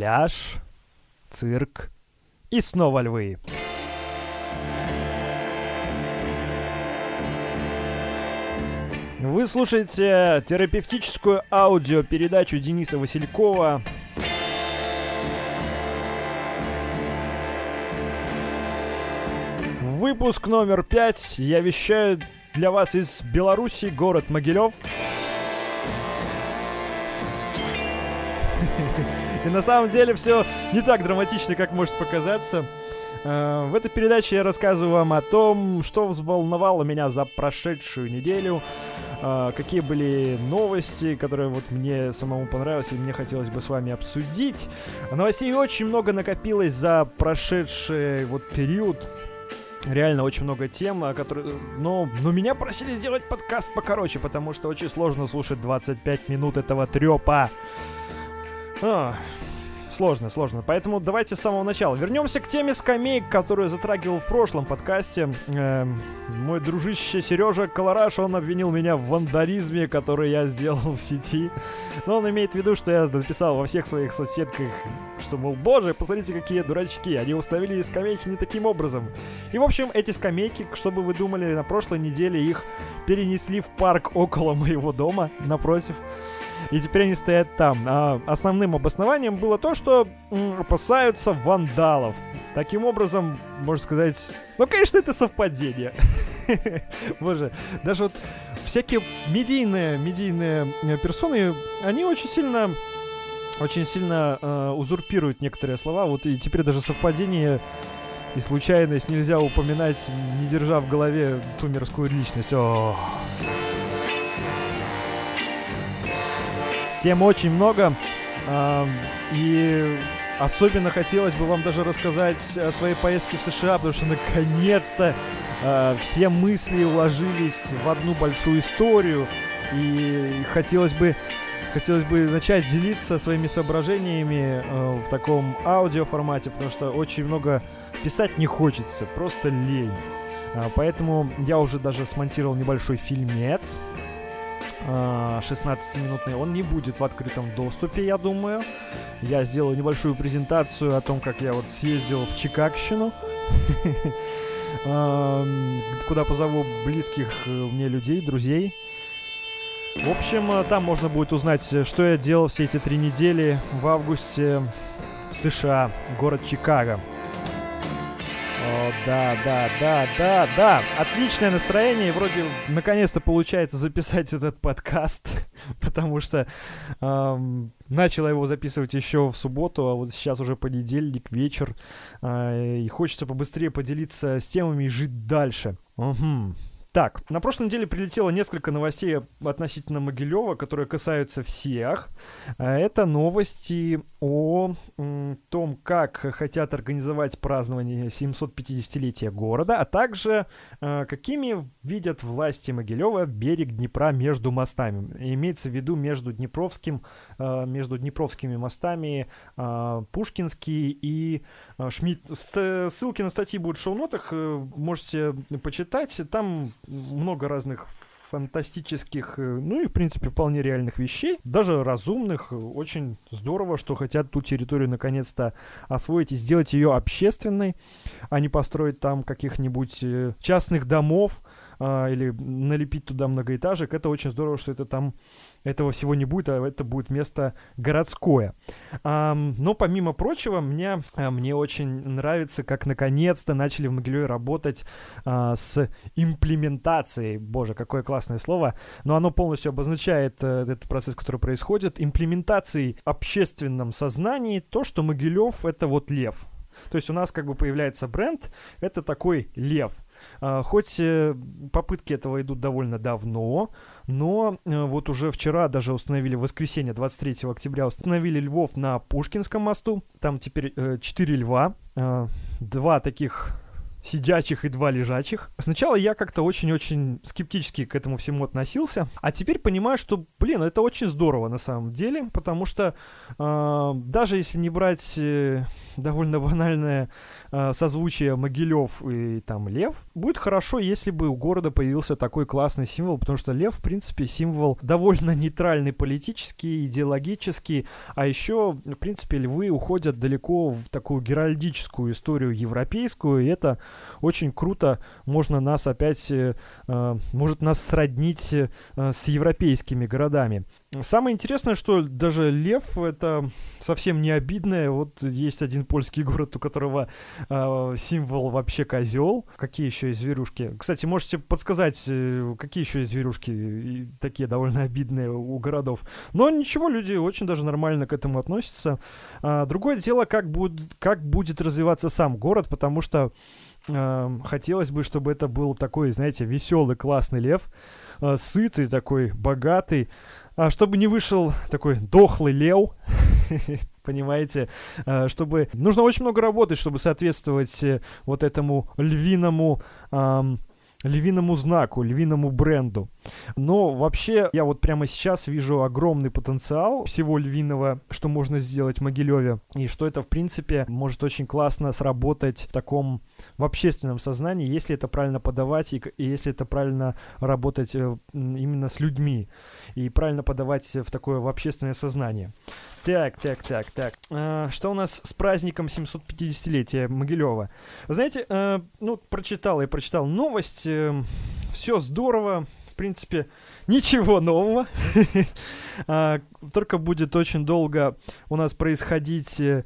пляж, цирк и снова львы. Вы слушаете терапевтическую аудиопередачу Дениса Василькова Выпуск номер пять. Я вещаю для вас из Беларуси, город Могилев. На самом деле все не так драматично, как может показаться. Э, в этой передаче я рассказываю вам о том, что взволновало меня за прошедшую неделю, э, какие были новости, которые вот мне самому понравились и мне хотелось бы с вами обсудить. Новостей очень много накопилось за прошедший вот период, Реально очень много тем, которые... Но, но меня просили сделать подкаст покороче, потому что очень сложно слушать 25 минут этого трепа. А, сложно, сложно. Поэтому давайте с самого начала. Вернемся к теме скамейк, которую затрагивал в прошлом подкасте. Э, мой дружище Сережа Колораш, он обвинил меня в вандализме, который я сделал в сети. Но он имеет в виду, что я написал во всех своих соцсетках, что, мол, боже, посмотрите, какие дурачки, они уставили скамейки не таким образом. И, в общем, эти скамейки, чтобы вы думали, на прошлой неделе их перенесли в парк около моего дома, напротив и теперь они стоят там. А основным обоснованием было то, что опасаются вандалов. Таким образом, можно сказать, ну, конечно, это совпадение. Боже, даже вот всякие медийные, медийные э, персоны, они очень сильно очень сильно э, узурпируют некоторые слова. Вот и теперь даже совпадение и случайность нельзя упоминать, не держа в голове ту мирскую личность. О. Тем очень много. И особенно хотелось бы вам даже рассказать о своей поездке в США, потому что наконец-то э, все мысли уложились в одну большую историю. И хотелось бы хотелось бы начать делиться своими соображениями э, в таком аудиоформате, потому что очень много писать не хочется, просто лень. Поэтому я уже даже смонтировал небольшой фильмец, 16-минутный, он не будет в открытом доступе, я думаю. Я сделаю небольшую презентацию о том, как я вот съездил в Чикагщину, куда позову близких э, мне людей, друзей. В общем, э, там можно будет узнать, что я делал все эти три недели в августе в США, город Чикаго. Да, да, да, да, да. Отличное настроение. Вроде наконец-то получается записать этот подкаст, потому что эм, начала его записывать еще в субботу, а вот сейчас уже понедельник, вечер. Э, и хочется побыстрее поделиться с темами и жить дальше. Угу. Так, на прошлой неделе прилетело несколько новостей относительно Могилева, которые касаются всех. А, это новости о том, как хотят организовать празднование 750-летия города, а также а, какими видят власти Могилева берег Днепра между мостами. Имеется в виду между Днепровским, а, между Днепровскими мостами Пушкинский и Шмидт. Ссылки на статьи будут в шоу-нотах, э, можете почитать. Там много разных фантастических, э, ну и, в принципе, вполне реальных вещей, даже разумных. Очень здорово, что хотят ту территорию наконец-то освоить и сделать ее общественной, а не построить там каких-нибудь э, частных домов или налепить туда многоэтажек. Это очень здорово, что это там этого всего не будет, а это будет место городское. А, но помимо прочего, мне, а, мне очень нравится, как наконец-то начали в Могилеве работать а, с имплементацией. Боже, какое классное слово. Но оно полностью обозначает а, этот процесс, который происходит. Имплементацией в общественном сознании то, что Могилев это вот лев. То есть у нас как бы появляется бренд, это такой лев. А, хоть э, попытки этого идут довольно давно, но э, вот уже вчера даже установили, в воскресенье, 23 октября, установили львов на Пушкинском мосту. Там теперь э, 4 льва, э, два таких сидячих и два лежачих. Сначала я как-то очень-очень скептически к этому всему относился, а теперь понимаю, что, блин, это очень здорово на самом деле, потому что э, даже если не брать... Э, довольно банальное э, созвучие Могилев и там Лев. Будет хорошо, если бы у города появился такой классный символ, потому что Лев, в принципе, символ довольно нейтральный политический, идеологический, а еще, в принципе, львы уходят далеко в такую геральдическую историю европейскую, и это очень круто, можно нас опять, э, э может нас сроднить э, с европейскими городами. Самое интересное, что даже лев это совсем не обидное. Вот есть один польский город, у которого э, символ вообще козел. Какие еще есть зверюшки? Кстати, можете подсказать, э, какие еще есть зверюшки и такие довольно обидные у городов. Но ничего, люди очень даже нормально к этому относятся. А, другое дело, как, будет, как будет развиваться сам город, потому что э, хотелось бы, чтобы это был такой, знаете, веселый, классный лев, э, сытый такой, богатый а, чтобы не вышел такой дохлый лев, понимаете, а, чтобы... Нужно очень много работать, чтобы соответствовать э, вот этому львиному львиному знаку, львиному бренду. Но вообще я вот прямо сейчас вижу огромный потенциал всего львиного, что можно сделать в Могилеве, и что это в принципе может очень классно сработать в таком в общественном сознании, если это правильно подавать и, и если это правильно работать э, именно с людьми и правильно подавать в такое в общественное сознание. Так, так, так, так. А, что у нас с праздником 750-летия Могилева? Знаете, а, ну, прочитал и прочитал новость. Э, все здорово. Принципе, ничего нового. а, только будет очень долго у нас происходить, э,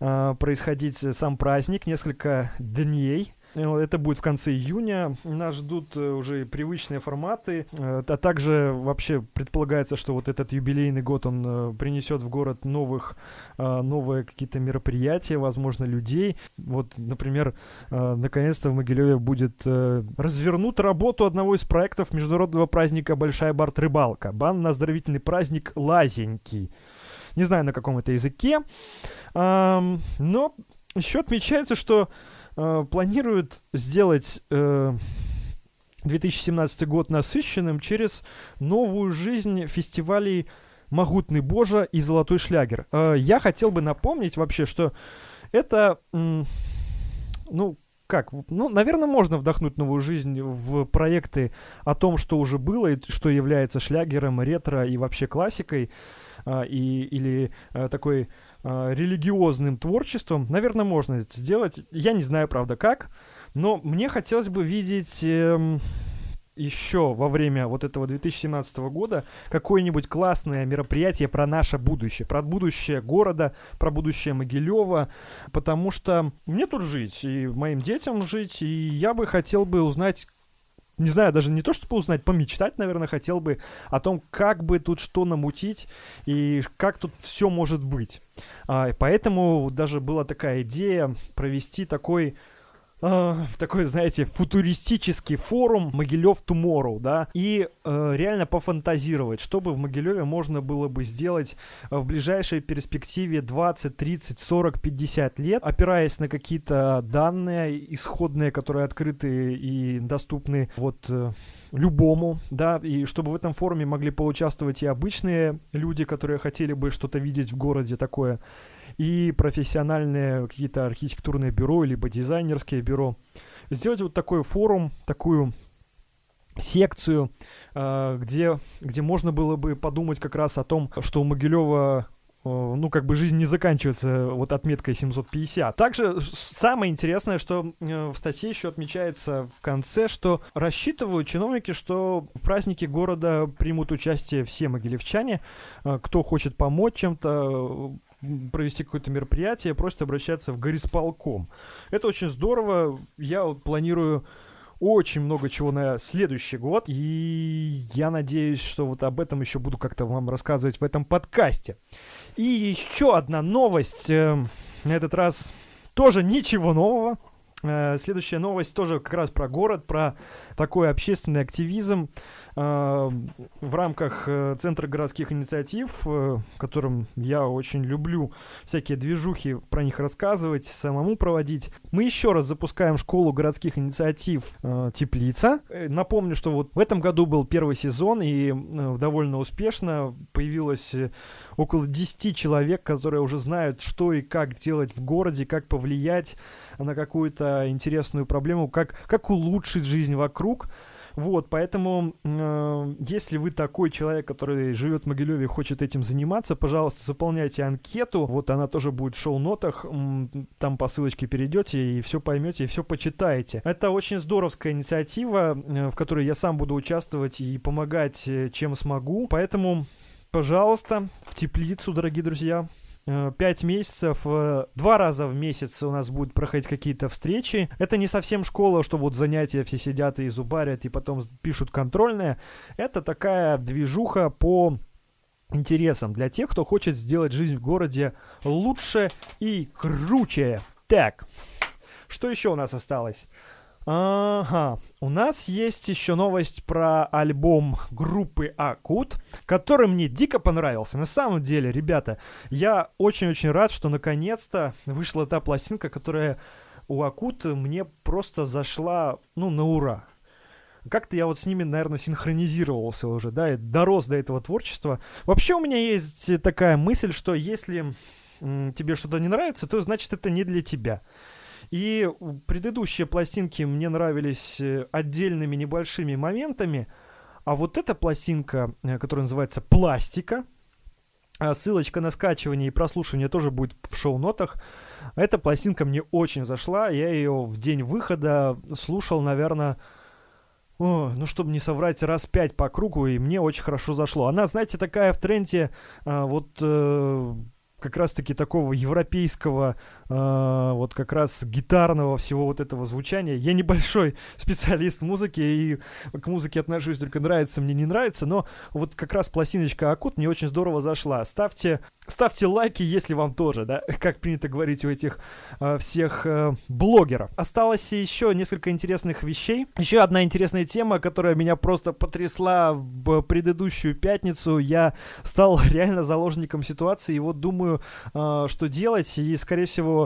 происходить сам праздник, несколько дней. Э, это будет в конце июня. Нас ждут э, уже привычные форматы. Э, а также вообще предполагается, что вот этот юбилейный год, он принесет в город новых, новые какие-то мероприятия, возможно, людей. Вот, например, наконец-то в Могилеве будет развернут работу одного из проектов международного праздника «Большая барт-рыбалка». Банно-оздоровительный праздник «Лазенький». Не знаю, на каком это языке. Но еще отмечается, что э, планируют сделать э, 2017 год насыщенным через новую жизнь фестивалей «Могутный Божа» и «Золотой шлягер». Э, я хотел бы напомнить вообще, что это, ну, как? Ну, наверное, можно вдохнуть новую жизнь в проекты о том, что уже было и что является шлягером, ретро и вообще классикой, э, и, или э, такой э, религиозным творчеством, наверное, можно это сделать. Я не знаю, правда, как, но мне хотелось бы видеть... Э, еще во время вот этого 2017 года какое-нибудь классное мероприятие про наше будущее, про будущее города, про будущее Могилева, потому что мне тут жить, и моим детям жить, и я бы хотел бы узнать, не знаю, даже не то, чтобы узнать, помечтать, наверное, хотел бы о том, как бы тут что намутить и как тут все может быть. А, поэтому даже была такая идея провести такой э, в такой, знаете, футуристический форум Могилев Tomorrow, да, и э, реально пофантазировать, что бы в Могилеве можно было бы сделать в ближайшей перспективе 20, 30, 40, 50 лет, опираясь на какие-то данные исходные, которые открыты и доступны вот э, любому, да, и чтобы в этом форуме могли поучаствовать и обычные люди, которые хотели бы что-то видеть в городе такое, и профессиональные какие-то архитектурные бюро, либо дизайнерские бюро. Сделать вот такой форум, такую секцию, э, где, где можно было бы подумать как раз о том, что у Могилева э, ну, как бы жизнь не заканчивается вот отметкой 750. Также самое интересное, что э, в статье еще отмечается в конце, что рассчитывают чиновники, что в празднике города примут участие все могилевчане, кто хочет помочь чем-то, провести какое-то мероприятие, просто обращаться в горисполком. Это очень здорово. Я вот планирую очень много чего на следующий год. И я надеюсь, что вот об этом еще буду как-то вам рассказывать в этом подкасте. И еще одна новость. Э, на этот раз тоже ничего нового. Э, следующая новость тоже как раз про город, про такой общественный активизм. А, в рамках э, Центра городских инициатив, э, в котором я очень люблю всякие движухи, про них рассказывать, самому проводить. Мы еще раз запускаем школу городских инициатив э, Теплица. Напомню, что вот в этом году был первый сезон, и довольно успешно появилось около 10 человек, которые уже знают, что и как делать в городе, как повлиять на какую-то интересную проблему, как, как улучшить жизнь вокруг. Вот, поэтому, э, если вы такой человек, который живет в Могилеве и хочет этим заниматься, пожалуйста, заполняйте анкету. Вот она тоже будет в шоу-нотах. Там по ссылочке перейдете и все поймете, и все почитаете. Это очень здоровская инициатива, э, в которой я сам буду участвовать и помогать, э, чем смогу. Поэтому, пожалуйста, в теплицу, дорогие друзья. Э, пять месяцев, э, два раза в месяц у нас будут проходить какие-то встречи. Это не совсем школа, что вот занятия все сидят и зубарят, и потом пишут контрольные. Это такая движуха по интересам для тех, кто хочет сделать жизнь в городе лучше и круче. Так, что еще у нас осталось? Ага, у нас есть еще новость про альбом группы Акут, который мне дико понравился. На самом деле, ребята, я очень-очень рад, что наконец-то вышла та пластинка, которая у Акут мне просто зашла, ну, на ура. Как-то я вот с ними, наверное, синхронизировался уже, да, и дорос до этого творчества. Вообще у меня есть такая мысль, что если тебе что-то не нравится, то значит это не для тебя. И предыдущие пластинки мне нравились э, отдельными небольшими моментами, а вот эта пластинка, э, которая называется «Пластика», а ссылочка на скачивание и прослушивание тоже будет в шоу-нотах. Эта пластинка мне очень зашла. Я ее в день выхода слушал, наверное, о, ну, чтобы не соврать, раз пять по кругу, и мне очень хорошо зашло. Она, знаете, такая в тренде, а, вот э, как раз-таки такого европейского э, вот как раз гитарного всего вот этого звучания. Я небольшой специалист в музыке и к музыке отношусь только нравится мне, не нравится, но вот как раз пластиночка Акут мне очень здорово зашла. Ставьте, ставьте лайки, если вам тоже, да, как принято говорить у этих э, всех э, блогеров. Осталось еще несколько интересных вещей. Еще одна интересная тема, которая меня просто потрясла в предыдущую пятницу. Я стал реально заложником ситуации и вот думаю, э, что делать, и скорее всего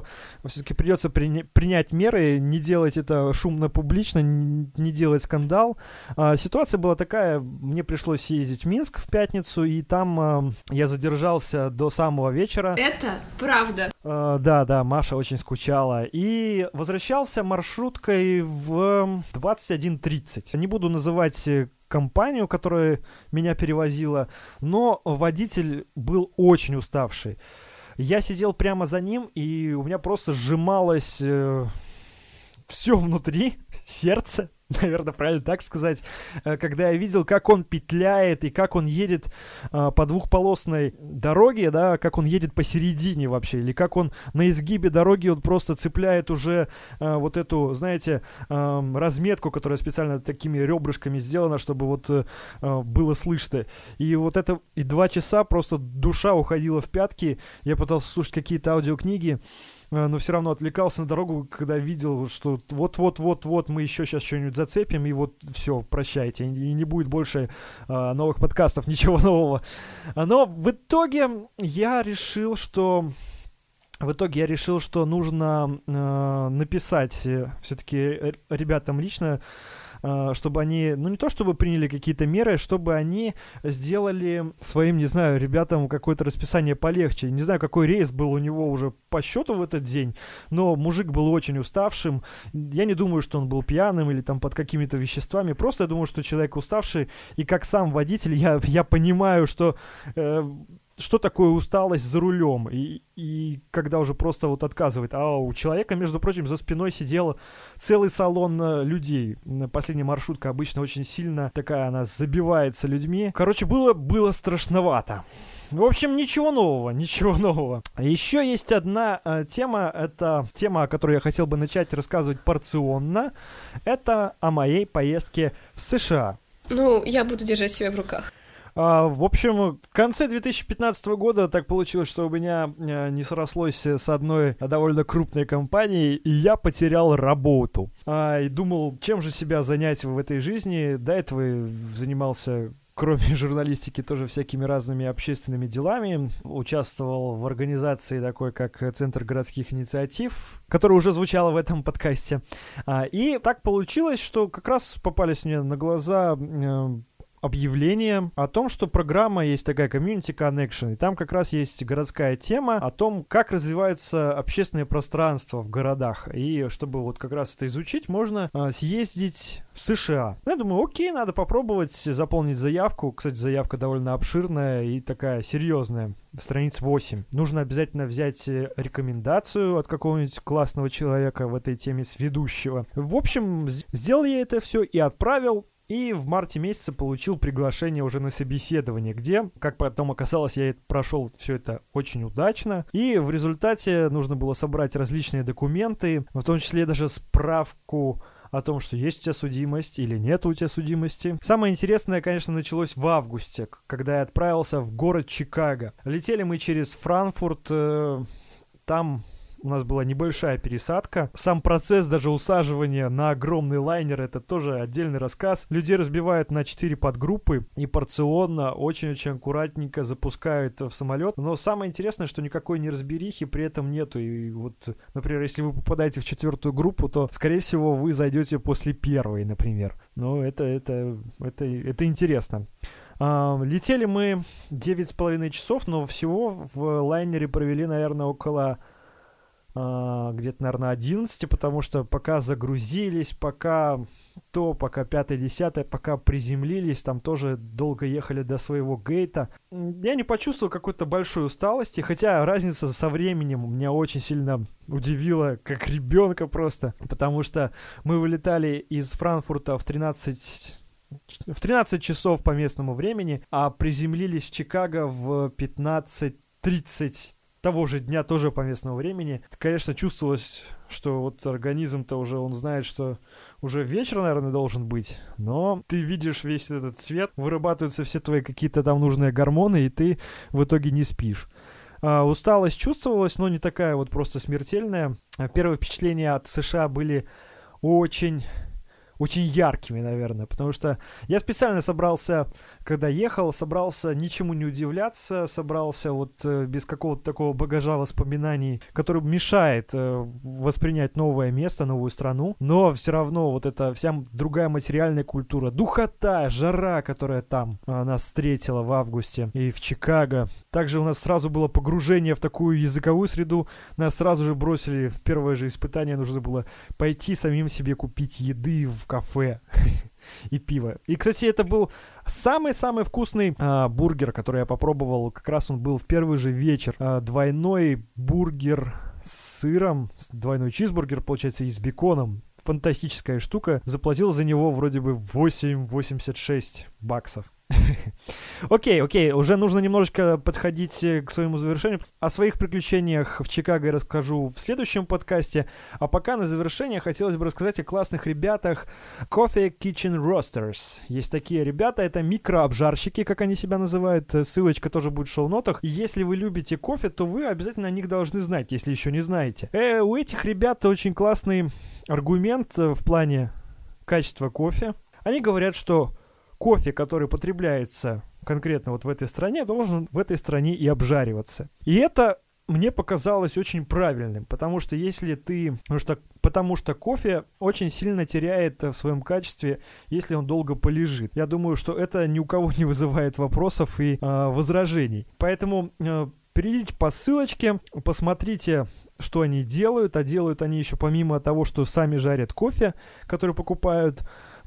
все-таки придется при, принять меры, не делать это шумно, публично, не делать скандал. А, ситуация была такая, мне пришлось ездить в Минск в пятницу, и там а, я задержался до самого вечера. Это правда. А, да, да, Маша очень скучала. И возвращался маршруткой в 21.30. Не буду называть э, компанию, которая меня перевозила, но водитель был очень уставший. Я сидел прямо за ним, и у меня просто сжималось э, все внутри, сердце, наверное, правильно так сказать, э, когда я видел, как он петляет и как он едет э, по двухполосной дороге, да, как он едет посередине вообще, или как он на изгибе дороги он просто цепляет уже э, вот эту, знаете, разметку, которая специально такими ребрышками сделана, чтобы вот э, было слышно. И вот это, и два часа просто душа уходила в пятки, я пытался слушать какие-то аудиокниги, но все равно отвлекался на дорогу, когда видел, что вот-вот-вот-вот мы еще сейчас что-нибудь зацепим, и вот все, прощайте, и не будет больше э, новых подкастов, ничего нового. Но в итоге я решил, что в итоге я решил, что нужно э, написать э, все-таки ребятам лично чтобы они, ну не то чтобы приняли какие-то меры, чтобы они сделали своим, не знаю, ребятам какое-то расписание полегче. Не знаю, какой рейс был у него уже по счету в этот день, но мужик был очень уставшим. Я не думаю, что он был пьяным или там под какими-то веществами. Просто я думаю, что человек уставший, и как сам водитель я, я понимаю, что э, что такое усталость за рулем, и, и когда уже просто вот отказывает. А у человека, между прочим, за спиной сидел целый салон э, людей. Последняя маршрутка обычно очень сильно такая, она забивается людьми. Короче, было, было страшновато. В общем, ничего нового, ничего нового. Еще есть одна э, тема, это тема, о которой я хотел бы начать рассказывать порционно. Это о моей поездке в США. Ну, я буду держать себя в руках. А, в общем, в конце 2015 года так получилось, что у меня а, не срослось с одной довольно крупной компанией, и я потерял работу. А, и думал, чем же себя занять в этой жизни. До этого занимался кроме журналистики, тоже всякими разными общественными делами. Участвовал в организации такой, как Центр городских инициатив, которая уже звучала в этом подкасте. А, и так получилось, что как раз попались мне на глаза э, объявление о том, что программа есть такая Community Connection, и там как раз есть городская тема о том, как развиваются общественные пространства в городах. И чтобы вот как раз это изучить, можно а, съездить в США. Я думаю, окей, надо попробовать заполнить заявку. Кстати, заявка довольно обширная и такая серьезная. Страниц 8. Нужно обязательно взять э, рекомендацию от какого-нибудь классного человека в этой теме с ведущего. В общем, сделал я это все и отправил. И в марте месяце получил приглашение уже на собеседование, где, как потом оказалось, я прошел все это очень удачно. И в результате нужно было собрать различные документы, в том числе даже справку о том, что есть у тебя судимость или нет у тебя судимости. Самое интересное, конечно, началось в августе, когда я отправился в город Чикаго. Летели мы через Франкфурт, э, там у нас была небольшая пересадка. Сам процесс даже усаживания на огромный лайнер это тоже отдельный рассказ. Людей разбивают на 4 подгруппы и порционно, очень-очень аккуратненько запускают в самолет. Но самое интересное, что никакой неразберихи при этом нету. И вот, например, если вы попадаете в четвертую группу, то, скорее всего, вы зайдете после первой, например. Но это, это, это, это интересно. Uh, летели мы 9,5 часов, но всего в лайнере провели, наверное, около где-то, наверное, 11, потому что пока загрузились, пока то, пока 5-10, пока приземлились, там тоже долго ехали до своего гейта. Я не почувствовал какой-то большой усталости, хотя разница со временем меня очень сильно удивила, как ребенка просто, потому что мы вылетали из Франкфурта в 13 в 13 часов по местному времени, а приземлились в Чикаго в 15.30 того же дня, тоже по местному времени. Конечно, чувствовалось, что вот организм-то уже, он знает, что уже вечер, наверное, должен быть, но ты видишь весь этот цвет, вырабатываются все твои какие-то там нужные гормоны, и ты в итоге не спишь. А, усталость чувствовалась, но не такая вот просто смертельная. Первые впечатления от США были очень очень яркими, наверное, потому что я специально собрался, когда ехал, собрался ничему не удивляться, собрался вот э, без какого-то такого багажа воспоминаний, который мешает э, воспринять новое место, новую страну, но все равно вот эта вся другая материальная культура, духота, жара, которая там э, нас встретила в августе и в Чикаго. Также у нас сразу было погружение в такую языковую среду, нас сразу же бросили в первое же испытание, нужно было пойти самим себе купить еды в кафе и пиво. И, кстати, это был самый-самый вкусный а, бургер, который я попробовал. Как раз он был в первый же вечер. А, двойной бургер с сыром, двойной чизбургер, получается, и с беконом. Фантастическая штука. Заплатил за него вроде бы 8,86 баксов. Окей, окей, уже нужно немножечко подходить э, к своему завершению. О своих приключениях в Чикаго я расскажу в следующем подкасте. А пока на завершение хотелось бы рассказать о классных ребятах Coffee Kitchen Roasters. Есть такие ребята, это микрообжарщики, как они себя называют. Ссылочка тоже будет в шоу-нотах. Если вы любите кофе, то вы обязательно о них должны знать, если еще не знаете. Э, у этих ребят очень классный аргумент э, в плане качества кофе. Они говорят, что кофе, который потребляется конкретно вот в этой стране, должен в этой стране и обжариваться. И это мне показалось очень правильным, потому что если ты, потому что, потому что кофе очень сильно теряет в своем качестве, если он долго полежит. Я думаю, что это ни у кого не вызывает вопросов и э, возражений. Поэтому э, Перейдите по ссылочке, посмотрите, что они делают, а делают они еще помимо того, что сами жарят кофе, который покупают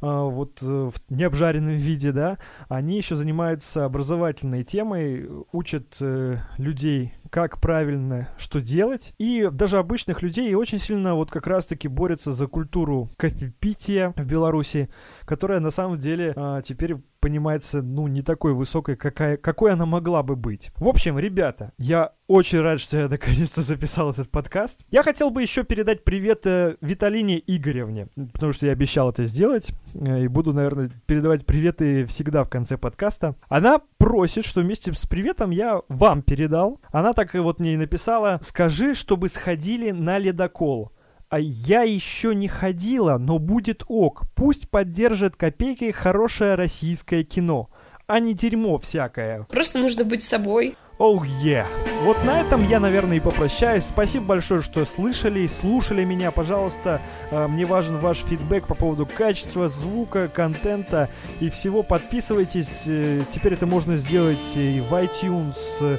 вот э, в необжаренном виде, да, они еще занимаются образовательной темой, учат э, людей, как правильно что делать, и даже обычных людей очень сильно вот как раз-таки борются за культуру кофепития в Беларуси, которая на самом деле а, теперь понимается, ну, не такой высокой, какая, какой она могла бы быть. В общем, ребята, я очень рад, что я наконец-то записал этот подкаст. Я хотел бы еще передать привет э, Виталине Игоревне, потому что я обещал это сделать, э, и буду, наверное, передавать приветы всегда в конце подкаста. Она просит, что вместе с приветом я вам передал. Она так и вот мне и написала, скажи, чтобы сходили на ледокол. А я еще не ходила, но будет ок. Пусть поддержит копейки хорошее российское кино, а не дерьмо всякое. Просто нужно быть собой. Оу, oh, yeah. Вот на этом я, наверное, и попрощаюсь. Спасибо большое, что слышали и слушали меня. Пожалуйста, э, мне важен ваш фидбэк по поводу качества звука, контента и всего. Подписывайтесь. Э, теперь это можно сделать и в iTunes, э,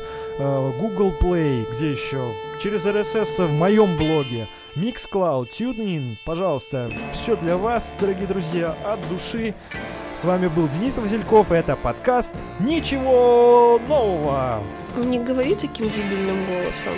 Google Play, где еще? Через RSS в моем блоге. Mixcloud, TuneIn, пожалуйста, все для вас, дорогие друзья, от души. С вами был Денис Васильков, и это подкаст «Ничего нового». Не говори таким дебильным голосом.